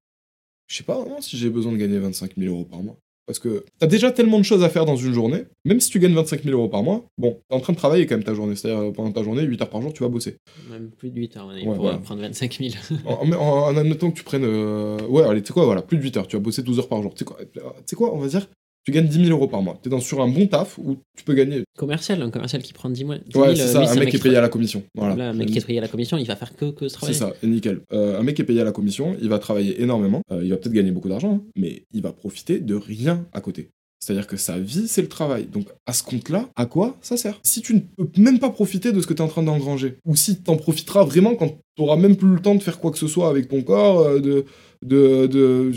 B: je sais pas vraiment si j'ai besoin de gagner 25 000 euros par mois. Parce que t'as déjà tellement de choses à faire dans une journée, même si tu gagnes 25 000 euros par mois, bon, t'es en train de travailler quand même ta journée. C'est-à-dire euh, pendant ta journée, 8 heures par jour, tu vas bosser.
C: Même plus de 8 heures, il
B: Ouais,
C: faut
B: voilà.
C: prendre 25 000. *laughs*
B: En, en- en admettant que tu prennes. euh, Ouais, allez, tu sais quoi, voilà, plus de 8 heures, tu vas bosser 12 heures par jour. Tu sais quoi, tu sais quoi, on va dire, tu gagnes 10 000 euros par mois. T'es dans, sur un bon taf où tu peux gagner.
C: commercial, un commercial qui prend 10 mois. 10
B: Ouais,
C: 000,
B: c'est
C: lui,
B: ça, un mec qui est payé à la commission. Voilà.
C: Là, un mec qui est payé à la commission, il va faire que, que ce
B: C'est
C: travail.
B: ça, et nickel. Euh, un mec qui est payé à la commission, il va travailler énormément, euh, il va peut-être gagner beaucoup d'argent, hein, mais il va profiter de rien à côté. C'est-à-dire que sa vie, c'est le travail. Donc, à ce compte-là, à quoi ça sert? Si tu ne peux même pas profiter de ce que tu es en train d'engranger, ou si tu en profiteras vraiment quand tu auras même plus le temps de faire quoi que ce soit avec ton corps, euh, de. de, de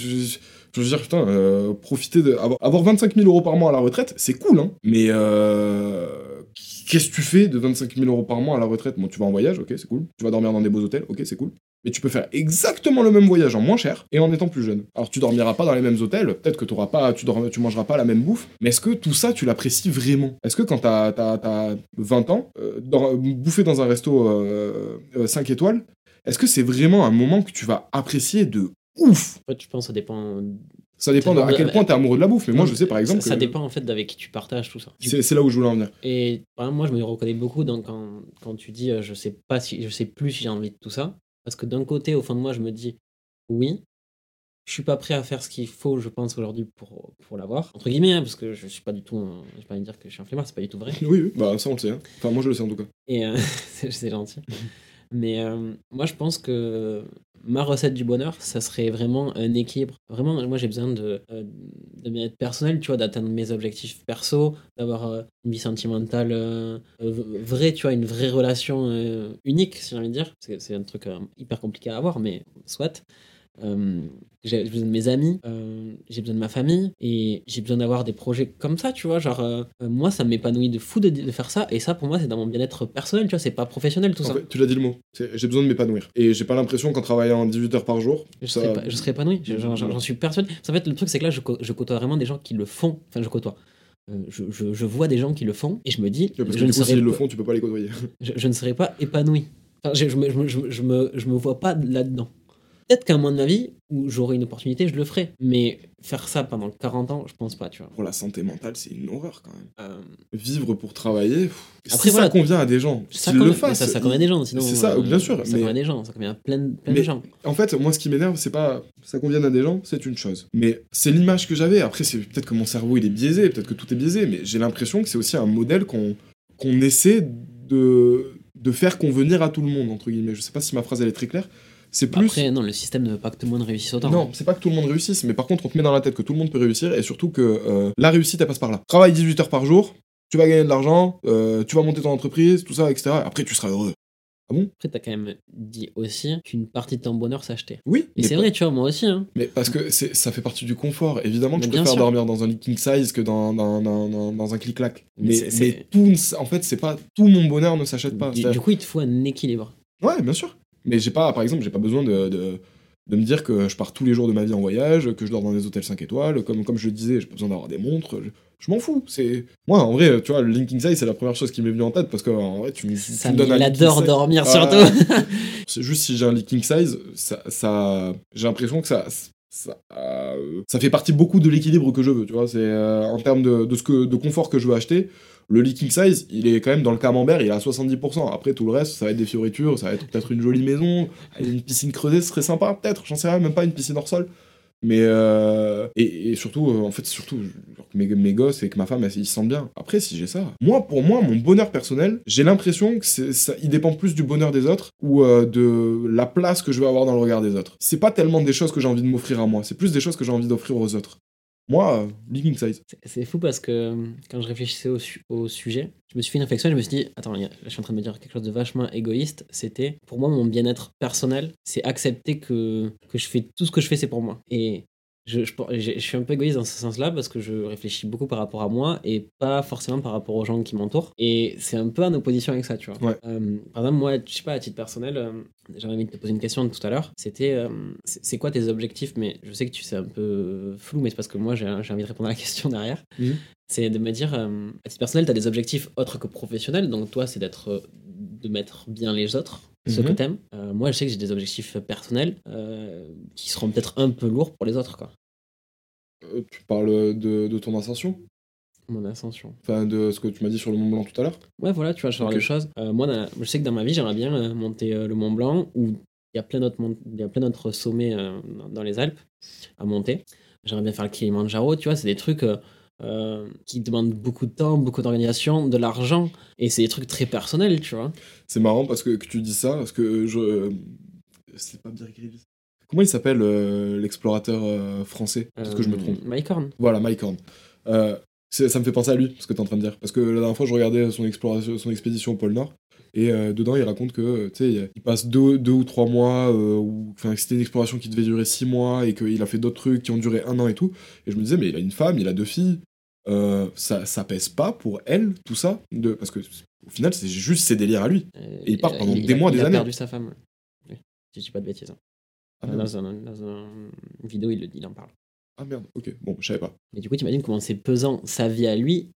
B: je, veux dire, putain, euh, profiter de. Avoir, avoir 25 000 euros par mois à la retraite, c'est cool, hein. Mais. Euh, Qu'est-ce que tu fais de 25 000 euros par mois à la retraite? Bon, tu vas en voyage, ok, c'est cool. Tu vas dormir dans des beaux hôtels, ok, c'est cool mais tu peux faire exactement le même voyage en moins cher et en étant plus jeune. Alors tu dormiras pas dans les mêmes hôtels, peut-être que auras pas, tu, tu mangeras pas la même bouffe, mais est-ce que tout ça tu l'apprécies vraiment? Est-ce que quand t'as as, 20 ans, euh, bouffer dans un resto 5 euh, euh, étoiles, est-ce que c'est vraiment un moment que tu vas apprécier de ouf
C: En fait, je pense que ça dépend
B: ça dépend à quel point t'es amoureux de la bouffe. Mais moi, je sais par exemple.
C: Ça, dépend en fait d'avec qui tu partages tout ça.
B: C'est là où je voulais en venir.
C: Et moi, je me reconnais beaucoup donc, quand, quand tu dis je sais pas si je sais plus si j'ai envie de tout ça. Parce que d'un côté, au fond de moi, je me dis oui, je suis pas prêt à faire ce qu'il faut, je pense, aujourd'hui pour, pour l'avoir. Entre guillemets, hein, parce que je suis pas du tout. je vais pas dire que je suis un flemmard, c'est pas du tout vrai.
B: oui, oui, bah ça on le sait. Hein. Enfin, moi je le sais en tout cas.
C: Et euh, *laughs* c'est gentil. Mais euh, moi, je pense que ma recette du bonheur, ça serait vraiment un équilibre. Vraiment, moi, j'ai besoin de, euh, de bien-être personnel, tu vois, d'atteindre mes objectifs perso, d'avoir euh, une vie sentimentale vraie, tu vois, une vraie relation unique, si j'ai envie de dire. C'est un truc hyper compliqué à avoir, mais soit. Euh, j'ai besoin de mes amis, euh, j'ai besoin de ma famille et j'ai besoin d'avoir des projets comme ça, tu vois. Genre, euh, moi, ça m'épanouit de fou de, de, faire ça et ça, pour moi, c'est dans mon bien-être personnel, tu vois. C'est pas professionnel tout ça.
B: tu l'as dit le mot. J'ai besoin de m'épanouir. Et j'ai pas l'impression qu'en travaillant 18 heures par jour,
C: je, serais, je serais épanoui. J'en suis persuadé. En fait, le truc, c'est que là, je, je, côtoie vraiment des gens qui le font. Enfin, je côtoie. Je, je, je, vois des gens qui le font et je me dis.
B: parce que
C: je
B: du coup, s'ils le font, tu peux pas les côtoyer.
C: je, ne serais pas épanoui. Enfin, je, me, je, me, je me vois pas là-dedans. Peut-être qu'à un moment de ma vie, où j'aurai une opportunité, je le ferai. Mais faire ça pendant 40 ans, je pense pas, tu vois.
B: Pour la santé mentale, c'est une horreur quand même. Euh, Vivre pour travailler,
C: Après,
B: ça convient à des gens,
C: ça le fassent. Ça, convient à des gens, sinon.
B: C'est ça, bien sûr.
C: Ça convient à des gens, ça convient à plein, plein de gens.
B: En fait, moi, ce qui m'énerve, c'est pas ça convient à des gens, c'est une chose. Mais c'est l'image que j'avais. Après, c'est peut-être que mon cerveau, il est biaisé, peut-être que tout est biaisé, mais j'ai l'impression que c'est aussi un modèle qu'on qu'on essaie de, de faire convenir à tout le monde, entre guillemets. Je sais pas si ma phrase, elle est très claire. C'est plus.
C: Après, non, le système ne veut pas que tout le monde réussisse autant.
B: Non, c'est pas que tout le monde réussisse, mais par contre, on te met dans la tête que tout le monde peut réussir et surtout que euh, la réussite, elle passe par là. Travaille 18 heures par jour, tu vas gagner de l'argent, euh, tu vas monter ton entreprise, tout ça, etc. Après, tu seras heureux. Ah bon?
C: Après, t'as quand même dit aussi qu'une partie de ton bonheur s'achetait.
B: Oui.
C: Et c'est vrai, tu vois, moi aussi. Hein.
B: Mais parce que ça fait partie du confort. Évidemment que je préfère dormir dans un king size que dans, dans, dans, dans un clic-clac. Mais, mais, tout, en fait, c'est pas tout mon bonheur ne s'achète pas.
C: Du, du, coup, il te faut un équilibre.
B: Ouais, bien sûr. Mais j'ai pas, par exemple, j'ai pas besoin de, de, de, me dire que je pars tous les jours de ma vie en voyage, que je dors dans des hôtels 5 étoiles. Comme, comme je le disais, j'ai pas besoin d'avoir des montres. Je, m'en fous. C'est moi, en vrai, tu vois, le linking size, c'est la première chose qui m'est venue en tête parce que en vrai, tu,
C: ça
B: me donnes
C: un. Il adore dormir surtout. *laughs*
B: c'est juste si j'ai un linking size, ça, ça j'ai l'impression que ça, ça, euh, ça, fait partie beaucoup de l'équilibre que je veux, tu vois. C'est euh, en termes de, de, ce que, de confort que je veux acheter. Le leaking size, il est quand même dans le camembert, il est à 70%. Après, tout le reste, ça va être des fioritures, ça va être peut-être une jolie *laughs* maison, une piscine creusée, ce serait sympa, peut-être, j'en sais rien, même pas une piscine hors sol. Mais euh, et, surtout, euh, en fait, surtout mes, mes gosses et que ma femme, ils se sentent bien. Après, si j'ai ça, moi, pour moi, mon bonheur personnel, j'ai l'impression que ça, il dépend plus du bonheur des autres ou euh, de la place que je vais avoir dans le regard des autres. C'est pas tellement des choses que j'ai envie de m'offrir à moi, c'est plus des choses que j'ai envie d'offrir aux autres. Moi, living size.
C: C'est fou parce que euh, quand je réfléchissais au, sujet, je me suis fait une réflexion et je me suis dit, attends, je suis en train de me dire quelque chose de vachement égoïste. C'était, pour moi, mon bien-être personnel, c'est accepter que, que je fais tout ce que je fais, c'est pour moi. Et je, je, suis un peu égoïste dans ce sens-là parce que je réfléchis beaucoup par rapport à moi et pas forcément par rapport aux gens qui m'entourent. Et c'est un peu en opposition avec ça, tu vois. Euh, par exemple, moi, je sais pas, à titre personnel, euh, j'avais envie de te poser une question tout à l'heure. C'était, euh, c'est quoi tes objectifs? Mais je sais que tu sais un peu flou, mais c'est parce que moi, j'ai envie de répondre à la *laughs* question derrière. Mhm. C'est de me dire, à titre personnel, tu as des objectifs autres que professionnels. Donc toi, c'est d'être, de mettre bien les autres ce que mhm. t'aimes. Euh, moi, je sais que j'ai des objectifs personnels euh, qui seront peut-être un peu lourds pour les autres. Quoi.
B: Euh, tu parles de, de, ton ascension?
C: Mon ascension.
B: Enfin, de ce que tu m'as dit sur le Mont Blanc tout à l'heure?
C: Ouais, voilà, tu vois, ce genre de choses. moi, je sais que dans ma vie, j'aimerais bien monter le Mont Blanc où il y a plein d'autres sommets dans les Alpes à monter. J'aimerais bien faire le Kilimanjaro, tu vois, c'est des trucs euh, qui demandent beaucoup de temps, beaucoup d'organisation, de l'argent, et c'est des trucs très personnels, tu vois.
B: C'est marrant parce que, que, tu dis ça, parce que je. Euh, c'est pas bien Comment il s'appelle euh, l'explorateur français? Parce que je me trompe.
C: Mike Horn.
B: Voilà, Mike Horn. Euh, ça me fait penser à lui, ce que tu es en train de dire. Parce que la dernière fois, je regardais son, exploration, son expédition au pôle Nord. Et euh, dedans, il raconte que, euh, tu sais, il passe deux, deux ou trois mois, euh, enfin, que c'était une exploration qui devait durer six mois, et qu'il a fait d'autres trucs qui ont duré un an et tout. Et je me disais, mais il a une femme, il a deux filles. Euh, ça, ça pèse pas pour elle, tout ça de... Parce que au final, c'est juste ses délires à lui. Et il part pendant
C: il
B: des
C: a-
B: mois,
C: il
B: des
C: a
B: années.
C: perdu sa femme. Oui, je dis pas de bêtises. hein.
B: Ah,
C: dans, un, dans un- une vidéo, il, le- il en parle.
B: Ah merde, ok, bon, je savais pas.
C: Mais du coup, t'imagines comment c'est pesant sa vie à lui.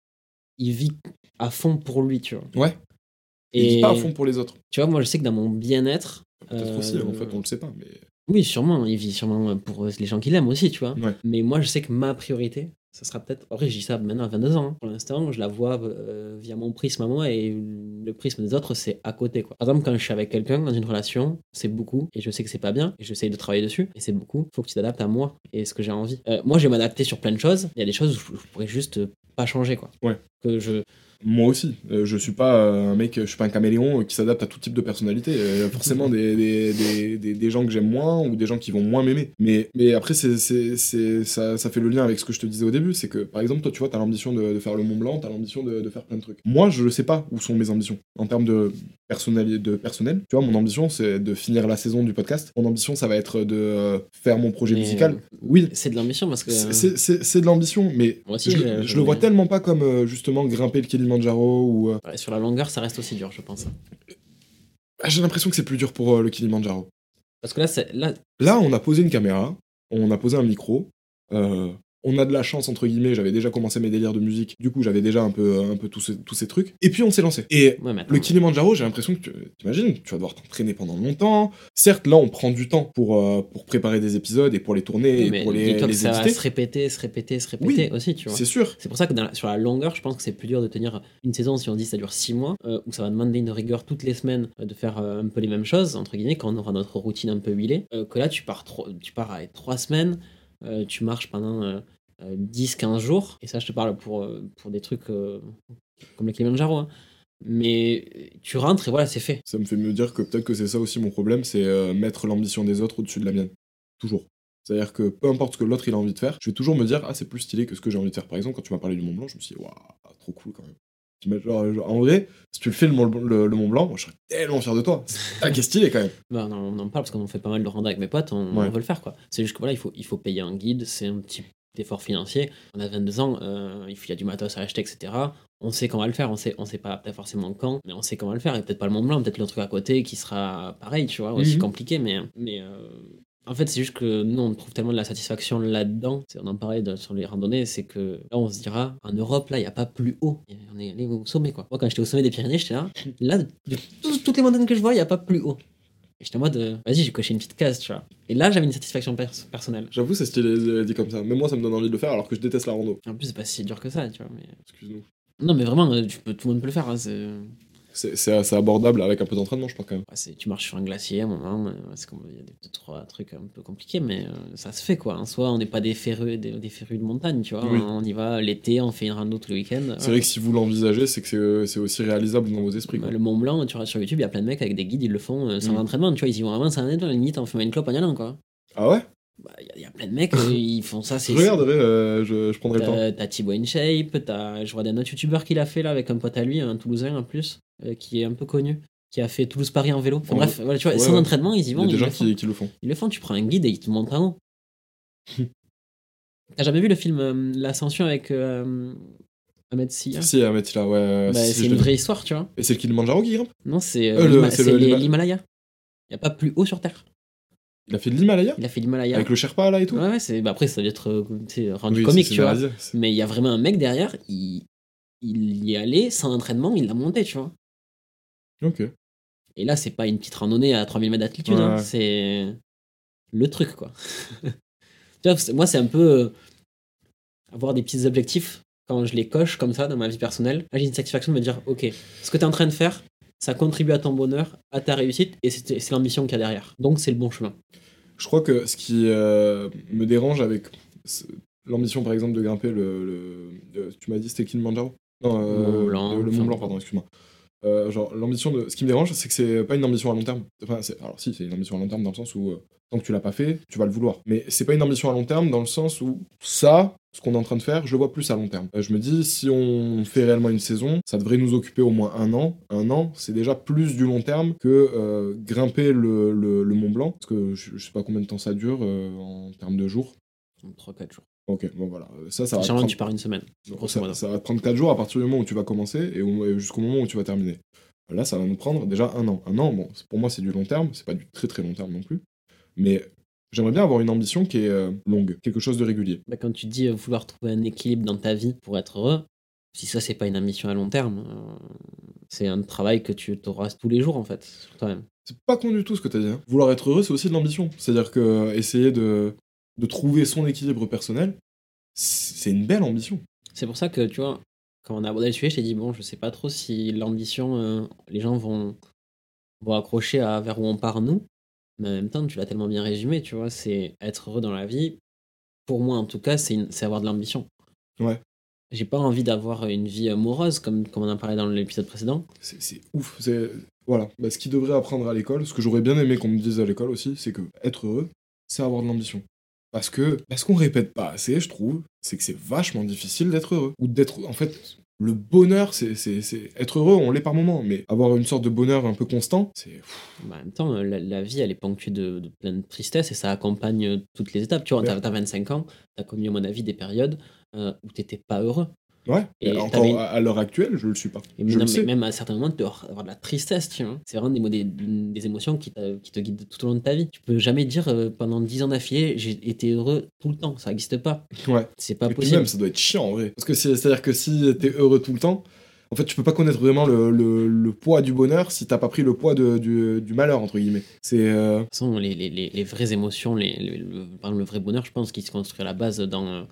C: Il vit à fond pour lui, tu vois.
B: Ouais. Et il vit pas à fond pour les autres.
C: Tu vois, moi, je sais que dans mon bien-être.
B: Peut-être
C: euh,
B: aussi, en fait, on le sait pas. Mais...
C: Oui, sûrement. Il vit sûrement pour les gens qu'il aime aussi, tu vois.
B: Ouais.
C: Mais moi, je sais que ma priorité, ça sera peut-être. Après, je dis ça maintenant à 22 ans. hein. Pour l'instant, je la vois euh, via mon prisme à moi et le prisme des autres, c'est à côté. Quoi. Par exemple, quand je suis avec quelqu'un dans une relation, c'est beaucoup et je sais que c'est pas bien et j'essaye de travailler dessus et c'est beaucoup. Faut que tu t'adaptes à moi et ce que j'ai envie. Euh, moi, je vais m'adapter sur plein de choses. Il y a des choses où je, pourrais juste euh, pas changer, quoi.
B: Ouais.
C: Que je.
B: Moi aussi, euh, je suis pas euh, un mec, je suis pas un caméléon euh, qui s'adapte à tout type de personnalité. Il y a forcément des, des, des, des, gens que j'aime moins ou des gens qui vont moins m'aimer. Mais, mais après, c'est, c'est, c'est, ça, ça fait le lien avec ce que je te disais au début. C'est que, par exemple, toi, tu vois, t'as l'ambition de, de faire le Mont Blanc, t'as l'ambition de, de faire plein de trucs. Moi, je sais pas où sont mes ambitions en termes de personnel, de personnel. Tu vois, mon ambition, c'est de finir la saison du podcast. Mon ambition, ça va être de faire mon projet
C: Mais,
B: musical.
C: euh,
B: Oui,
C: C'est de l'ambition parce que.
B: c'est- c'est c'est- c'est de l'ambition, mais
C: aussi,
B: je,
C: je-
B: le vois tellement pas comme justement grimper le Kilimanjaro ou. euh,
C: Ouais, sur la longueur, ça reste aussi dur, je pense.
B: Ah, J'ai l'impression que c'est plus dur pour euh, le Kilimanjaro.
C: Parce que là, c'est là,
B: Là, on a posé une caméra, on a posé un micro, euh, on a de la chance, entre guillemets, j'avais déjà commencé mes délires de musique, du coup j'avais déjà un peu, un peu tous, ces, tous ces trucs, et puis on s'est lancé. Et
C: ouais,
B: le Kilimanjaro, j'ai l'impression que, tu- t'imagines, tu vas devoir t'entraîner pendant longtemps. Certes, là, on prend du temps pour, euh, pour préparer des épisodes et pour les tourner et pour les, les
C: ça va se répéter, se répéter, se répéter aussi, tu vois.
B: C'est sûr.
C: C'est pour ça que la- sur la longueur, je pense que c'est plus dur de tenir une saison si on dit ça dure 6 mois, euh, où ça va demander une rigueur toutes les semaines euh, de faire euh, un peu les mêmes choses, entre guillemets, quand on aura notre routine un peu huilée, euh, que là tu pars, tu pars à 3 semaines, euh, tu marches pendant euh, 10-15 jours, et ça je te parle pour, euh, pour des trucs euh, comme le Kilimanjaro, hein. mais tu rentres et voilà, c'est fait.
B: Ça me fait me dire que peut-être que c'est ça aussi mon problème, c'est euh, mettre l'ambition des autres au-dessus de la mienne. Toujours. C'est-à-dire que peu importe ce que l'autre il a envie de faire, je vais toujours me dire ah c'est plus stylé que ce que j'ai envie de faire. Par exemple quand tu m'as parlé du Mont Blanc, je me suis dit waouh trop cool quand même. T'imagines, Genre, genre, en vrai, si tu le fais le, Mont- le- le Mont Blanc, moi je serais tellement fier de toi. Ah qui est stylé quand même.
C: Bah, non, on en parle parce qu'on fait pas mal de rando avec mes potes, on,
B: Ouais.
C: on veut le faire quoi. C'est juste que voilà, il faut, il faut payer un guide, c'est un petit effort financier. On a 22 ans, euh, il y a du matos à acheter, etc. On sait qu'on va le faire, on sait, on sait pas forcément quand, mais on sait qu'on va le faire. Et peut-être pas le Mont Blanc, peut-être le truc à côté qui sera pareil, tu vois, aussi
B: Mhm.
C: compliqué, mais, mais euh, en fait, c'est juste que nous, on trouve tellement de la satisfaction là-dedans. C'est- On en parlait de- sur les randonnées, c'est que là, on se dira, en Europe, là, il n'y a pas plus haut. On est allé au sommet, quoi. Moi, quand j'étais au sommet des Pyrénées, j'étais là, là, de, toutes les montagnes que je vois, il n'y a pas plus haut. Et j'étais en mode, euh, vas-y, j'ai coché une petite case, tu vois. Et là, j'avais une satisfaction pers- personnelle.
B: J'avoue c'est stylé euh, dit comme ça. Même moi ça me donne envie de le faire alors que je déteste la rando.
C: En plus, c'est pas si dur que ça, tu vois. Mais...
B: Excuse-nous.
C: Non, mais vraiment, euh, tu peux, tout le monde peut le faire. hein, c'est...
B: Abordable avec un peu d'entraînement je pense quand même.
C: Ouais, tu marches sur un glacier à un moment, euh, c'est comme- il y a des deux, trois trucs un peu compliqués, mais euh, ça se fait quoi. En soi, on n'est pas des férus, des, des férus de montagne, tu vois.
B: Oui.
C: On y va l'été, on fait une rando tous les week-ends.
B: C'est vrai que si vous l'envisagez, c'est que c'est- c'est aussi réalisable dans vos esprits. quoi.
C: Le Mont Blanc, tu regardes sur YouTube, il y a plein de mecs avec des guides, ils le font euh, sans
B: Mm.
C: entraînement, tu vois. Ils y vont avant, sans entraînement, limite, on fume une clope en y allant, quoi.
B: Ah ouais?
C: Bah, Il y, a- il y a plein de mecs, euh, *laughs* ils font ça, c'est.
B: Je regarderai, euh, je, je prendrai le temps.
C: T'as Thibaut InShape, je vois d'un autre youtubeur qui l'a fait là avec un pote à lui, un Toulousain en plus, euh, qui est un peu connu, qui a fait Toulouse-Paris en vélo. Enfin bref, voilà, tu vois,
B: Ouais,
C: sans
B: ouais.
C: entraînement, ils y
B: Il y
C: vont.
B: a des gens
C: le
B: qui, qui le font.
C: Ils le font, tu prends un guide et ils te montrent en haut. *laughs* T'as jamais vu le film euh, L'Ascension avec Ahmed Sia
B: Si, Ahmed, il a, ouais.
C: Bah,
B: si,
C: C'est une vraie histoire, tu vois.
B: Et c'est le Kilimanjaro qui grimpe?
C: Non, c'est l'Himalaya. Il n'y a pas plus haut sur Terre.
B: Il a fait de l'Himalaya
C: Il a fait l'Himalaya.
B: Avec le Sherpa là et tout
C: Ouais, ouais, c'est... bah, après, ça doit être euh, rendu
B: Oui,
C: comique, tu vois. Mais il y a vraiment un mec derrière, il, il y est allé sans entraînement, il l'a monté, tu vois.
B: Ok.
C: Et là, c'est pas une petite randonnée à 3000 mètres d'altitude,
B: Ouais,
C: hein, c'est le truc, quoi. *laughs* tu vois, moi, c'est un peu euh, avoir des petits objectifs quand je les coche comme ça dans ma vie personnelle. Là, j'ai une satisfaction de me dire, ok, ce que tu es en train de faire, ça contribue à ton bonheur, à ta réussite, et c'est l'ambition qu'il y a derrière. Donc, c'est le bon chemin.
B: Je crois que ce qui euh, me dérange avec l'ambition, par exemple, de grimper le. le- le- tu m'as dit c'était Kilimanjaro? Non, euh,
C: Mont Blanc,
B: le, le Mont Blanc, pardon, excuse-moi. Euh, genre, l'ambition de. Ce qui me dérange, c'est que c'est pas une ambition à long terme. Enfin, alors si, c'est une ambition à long terme dans le sens où euh, tant que tu l'as pas fait, tu vas le vouloir. Mais c'est pas une ambition à long terme dans le sens où ça, ce qu'on est en train de faire, je le vois plus à long terme. Euh, je me dis, si on fait réellement une saison, ça devrait nous occuper au moins un an. Un an, c'est déjà plus du long terme que grimper le, le- Mont Blanc. Parce que je, je sais pas combien de temps ça dure en termes de jours.
C: 3-4 jours.
B: Ok, bon voilà. Ça, ça va prendre-
C: tu pars une semaine.
B: donc, ça, va te prendre 4 jours à partir du moment où tu vas commencer et, au- et jusqu'au moment où tu vas terminer. Là, ça va nous prendre déjà un an. Un an, bon, pour moi, c'est du long terme, c'est pas du très très long terme non plus. Mais j'aimerais bien avoir une ambition qui est euh, longue, quelque chose de régulier.
C: Bah, quand tu dis euh, vouloir trouver un équilibre dans ta vie pour être heureux, si ça, c'est pas une ambition à long terme, euh, c'est un travail que tu auras tous les jours, en fait, sur toi-même.
B: C'est pas con du tout ce que t'as dit. hein. Vouloir être heureux, c'est aussi de l'ambition. C'est-à-dire que euh, essayer de, de trouver son équilibre personnel, c'est une belle ambition.
C: C'est pour ça que, tu vois, quand on a abordé le sujet, j'ai dit, bon, je sais pas trop si l'ambition, euh, les gens vont, vont accrocher à vers où on part, nous. Mais en même temps, tu l'as tellement bien résumé, tu vois, c'est être heureux dans la vie. Pour moi, en tout cas, c'est avoir de l'ambition.
B: Ouais.
C: J'ai pas envie d'avoir une vie amoureuse, comme, comme on en parlait dans l'épisode précédent.
B: C'est ouf. Voilà. Bah, ce qu'ils devraient apprendre à l'école, ce que j'aurais bien aimé qu'on me dise à l'école aussi, c'est que être heureux, c'est avoir de l'ambition. Parce que parce qu'on répète pas assez, je trouve, c'est que c'est vachement difficile d'être heureux ou d'être en fait le bonheur, c'est être heureux, on l'est par moment, mais avoir une sorte de bonheur un peu constant, c'est
C: Bah, en même temps, la, la vie, elle est ponctuée de, de plein de tristesse et ça accompagne euh, toutes les étapes. Tu vois,
B: Ouais.
C: t'as 25 ans, t'as connu, à mon avis, des périodes euh, où t'étais pas heureux.
B: Ouais.
C: Et
B: encore
C: une-
B: à, l'heure actuelle, je le suis pas.
C: Et
B: je
C: non,
B: le sais.
C: même à certains moments, tu dois avoir de la tristesse, tu vois. C'est vraiment des, des, des émotions qui, qui te guident tout au long de ta vie. Tu peux jamais dire euh, pendant 10 ans d'affilée, j'ai été heureux tout le temps. Ça n'existe pas.
B: Ouais.
C: C'est pas
B: Et puis
C: possible.
B: même, ça doit être chiant en vrai. Parce que c'est- c'est-à-dire que si t'es heureux tout le temps, en fait, tu peux pas connaître vraiment le, le- le poids du bonheur si t'as pas pris le poids de- du, du malheur, entre guillemets. C'est. euh,
C: les, les, les, les vraies émotions, les, le, le vrai bonheur, je pense qu'il se construit à la base dans, euh,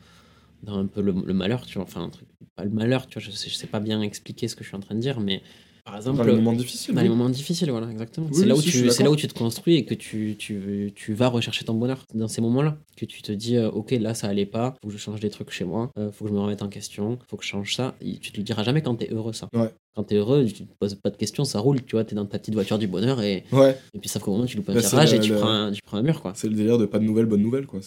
C: dans un peu le, le malheur, tu vois. Enfin, un truc, pas le malheur, tu vois, je sais, je sais pas bien expliquer ce que je suis en train de dire, mais par exemple,
B: dans les moments difficiles.
C: dans
B: oui.
C: les moments difficiles, voilà, exactement.
B: Oui,
C: c'est là, où
B: si,
C: tu- c'est là où tu te construis et que tu, tu, tu vas rechercher ton bonheur dans ces moments-là. Que tu te dis, euh, ok, là, ça allait pas, faut que je change des trucs chez moi, euh, faut que je me remette en question, faut que je change ça. Et tu te le diras jamais quand t'es heureux, ça.
B: Ouais.
C: Quand t'es heureux, tu te poses pas de questions, ça roule, tu vois, t'es dans ta petite voiture du bonheur et,
B: Ouais,
C: et puis sauf qu'au moment tu loupes un virage et tu, prends un, tu prends un mur, quoi.
B: c'est le délire de pas de nouvelles, bonnes nouvelles, quoi.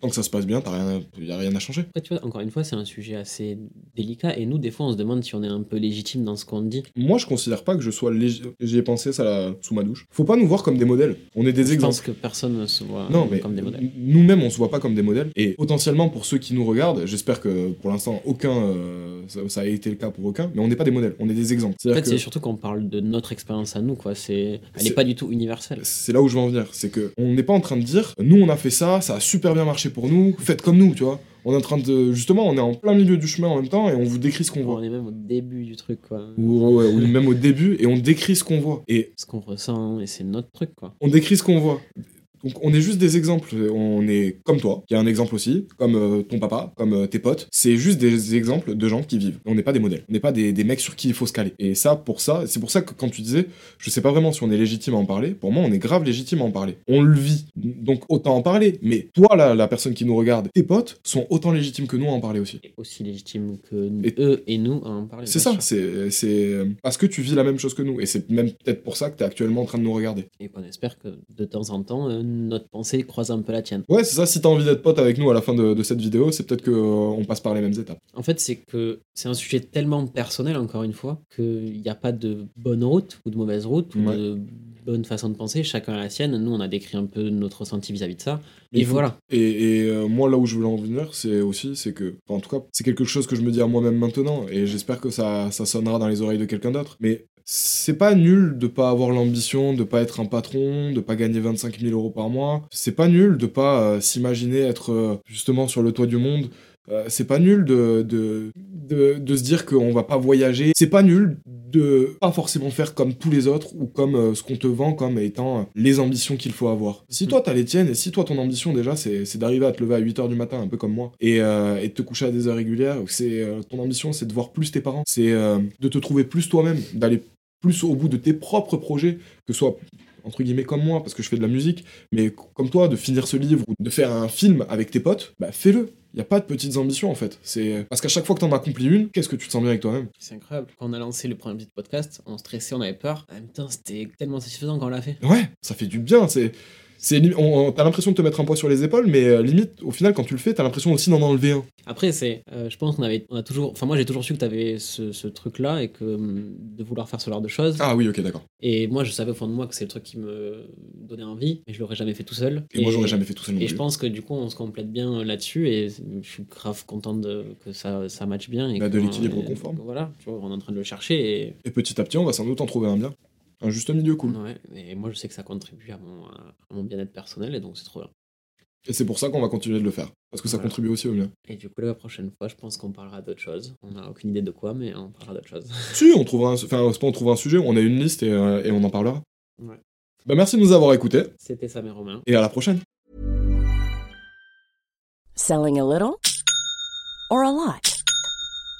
B: Tant que ça se passe bien, t'as rien, à- y a rien à changer.
C: Après, tu vois, encore une fois, c'est un sujet assez délicat et nous, des fois, on se demande si on est un peu légitime dans ce qu'on dit.
B: Moi, je considère pas que je sois légitime. J'y ai pensé, ça, là, sous ma douche. Faut pas nous voir comme des modèles. On est des
C: Je
B: exemples.
C: pense que personne ne se voit
B: Non, mais
C: comme des modèles.
B: nous-mêmes, on se voit pas comme des modèles. Et potentiellement, pour ceux qui nous regardent, j'espère que pour l'instant, aucun, euh, ça, ça a été le cas pour aucun, mais on n'est pas des modèles, on est des exemples.
C: En fait,
B: que-
C: c'est surtout qu'on parle de notre expérience à nous, quoi. C'est, elle n'est pas du tout universelle.
B: c'est là où je veux en venir. C'est que on n'est pas en train de dire, nous on a fait ça, ça a super bien marché pour nous, faites comme nous, tu vois. On est en train de. Justement, on est en plein milieu du chemin en même temps et on vous décrit ce qu'on
C: On
B: voit.
C: est même au début du truc, quoi.
B: Ou, ouais, ou même au début et on décrit ce qu'on voit. Et
C: Ce qu'on ressent, et c'est notre truc, quoi.
B: on décrit ce qu'on voit. Donc on est juste des exemples. On est comme toi, qui est un exemple aussi, comme euh, ton papa, comme euh, tes potes. C'est juste des exemples de gens qui vivent. On n'est pas des modèles. On n'est pas des, des mecs sur qui il faut se caler. Et ça, pour ça, c'est pour ça que quand tu disais, je sais pas vraiment si on est légitime à en parler. Pour moi, on est grave légitime à en parler. On le vit. Donc autant en parler. Mais toi, la personne qui nous regarde, tes potes sont autant légitimes que nous à en parler aussi.
C: Et aussi légitime que
B: Et-
C: eux et nous à en parler.
B: C'est ça, c'est c'est parce que tu vis la même chose que nous. Et c'est même peut-être pour ça que tu es actuellement en train de nous regarder.
C: Et qu'on espère que de temps en temps, euh, notre pensée croise un peu la tienne.
B: Ouais, c'est ça, si t'as envie d'être pote avec nous à la fin de, de cette vidéo, c'est peut-être qu'on passe par les mêmes étapes.
C: En fait, c'est que c'est un sujet tellement personnel, encore une fois, qu'il n'y a pas de bonne route ou de mauvaise route ou
B: Ouais.
C: de bonne façon de penser. Chacun a la sienne. Nous, on a décrit un peu notre ressenti vis-à-vis de ça.
B: Mais
C: Et voilà.
B: Et, et, euh, moi, là où je voulais en venir, c'est aussi, c'est que, enfin, en tout cas, c'est quelque chose que je me dis à moi-même maintenant, et j'espère que ça, ça sonnera dans les oreilles de quelqu'un d'autre. Mais c'est pas nul de pas avoir l'ambition, de pas être un patron, de pas gagner 25 000 euros par mois. C'est pas nul de pas euh, s'imaginer être euh, justement sur le toit du monde. Euh, c'est pas nul de, de, de, de se dire qu'on va pas voyager. C'est pas nul de pas forcément faire comme tous les autres ou comme euh, ce qu'on te vend comme étant euh, les ambitions qu'il faut avoir. Si toi t'as les tiennes et si toi ton ambition déjà c'est d'arriver à te lever à 8h du matin un peu comme moi et, et de te coucher à des heures régulières, c'est ton ambition c'est de voir plus tes parents, c'est de te trouver plus toi-même, d'aller plus au bout de tes propres projets, que ce soit entre guillemets comme moi parce que je fais de la musique, mais comme toi de finir ce livre ou de faire un film avec tes potes, bah fais-le. Il n'y a pas de petites ambitions en fait. C'est parce qu'à chaque fois que t'en accomplis une, qu'est-ce que tu te sens bien avec toi-même?
C: C'est incroyable. Quand on a lancé le premier petit podcast, on stressait, on avait peur. En même temps, c'était tellement satisfaisant quand on l'a fait.
B: Ouais, ça fait du bien. C'est c'est t'as l'impression de te mettre un poids sur les épaules, mais euh, limite, au final, quand tu le fais, t'as l'impression aussi d'en enlever un.
C: Après, c'est, euh, je pense qu'on avait, on a toujours, enfin moi j'ai toujours su que tu avais ce, ce truc-là et que hum, de vouloir faire ce genre de choses.
B: Ah oui, ok, d'accord.
C: Et moi, je savais au fond de moi que c'est le truc qui me donnait envie, mais je l'aurais jamais fait tout seul.
B: Et, moi, j'aurais jamais fait tout seul non
C: Et je pense que du coup, on se complète bien là-dessus et je suis grave content de, que ça, ça matche bien. Et
B: Bah, de l'équilibre
C: et-
B: conforme.
C: Voilà, tu vois, on est en train de le chercher et,
B: Et petit à petit, on va sans doute en trouver un bien. Un juste milieu cool.
C: ouais, et moi, je sais que ça contribue à mon, à mon bien-être personnel et donc c'est trop bien.
B: Et c'est pour ça qu'on va continuer de le faire. Parce que ça contribue aussi au mien.
C: Et du coup, la prochaine fois, je pense qu'on parlera d'autre chose. On n'a aucune idée de quoi, mais on parlera d'autre chose. *laughs*
B: Si, on trouvera un, enfin, c'est pas on trouvera un sujet, on a une liste et, euh, et on en parlera.
C: Ouais.
B: Bah, merci de nous avoir écoutés
C: C'était Sam et Romain.
B: et à la prochaine.
D: Selling a little or a lot?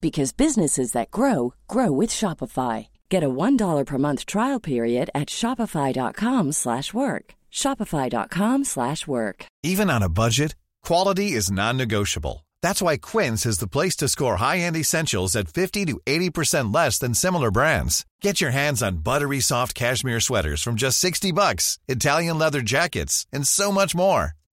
D: because businesses that grow grow with Shopify. Get a $1 per month trial period at shopify.com/work. slash work. shopify.com/work. slash work.
E: Even on a budget, quality is non-negotiable. That's why Quince is the place to score high-end essentials at 50 to 80% less than similar brands. Get your hands on buttery soft cashmere sweaters from just 60 bucks, Italian leather jackets, and so much more.